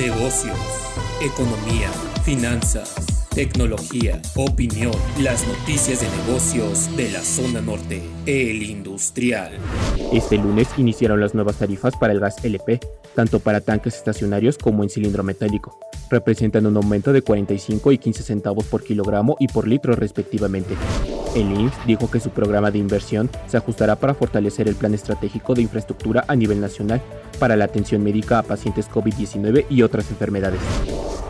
negocios, economía, finanzas, tecnología, opinión, las noticias de negocios de la zona norte, el industrial. Este lunes iniciaron las nuevas tarifas para el gas LP, tanto para tanques estacionarios como en cilindro metálico. Representan un aumento de 45 y 15 centavos por kilogramo y por litro respectivamente. El INS dijo que su programa de inversión se ajustará para fortalecer el plan estratégico de infraestructura a nivel nacional para la atención médica a pacientes COVID-19 y otras enfermedades.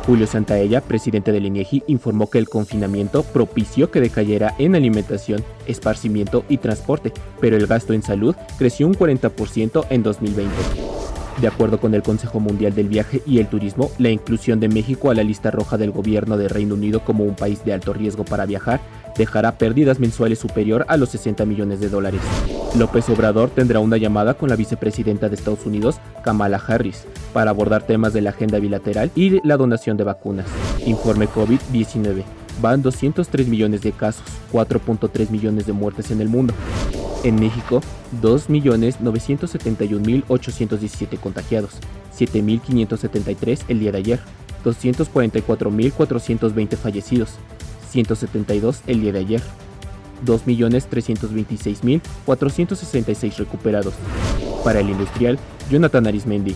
Julio Santaella, presidente del INEGI, informó que el confinamiento propició que decayera en alimentación, esparcimiento y transporte, pero el gasto en salud creció un 40% en 2020. De acuerdo con el Consejo Mundial del Viaje y el Turismo, la inclusión de México a la lista roja del gobierno de Reino Unido como un país de alto riesgo para viajar dejará pérdidas mensuales superior a los 60 millones de dólares. López Obrador tendrá una llamada con la vicepresidenta de Estados Unidos, Kamala Harris, para abordar temas de la agenda bilateral y la donación de vacunas. Informe COVID-19. Van 203 millones de casos, 4.3 millones de muertes en el mundo. En México, 2.971.817 contagiados, 7.573 el día de ayer, 244.420 fallecidos, 172 el día de ayer, 2.326.466 recuperados. Para el industrial, Jonathan Arismendi,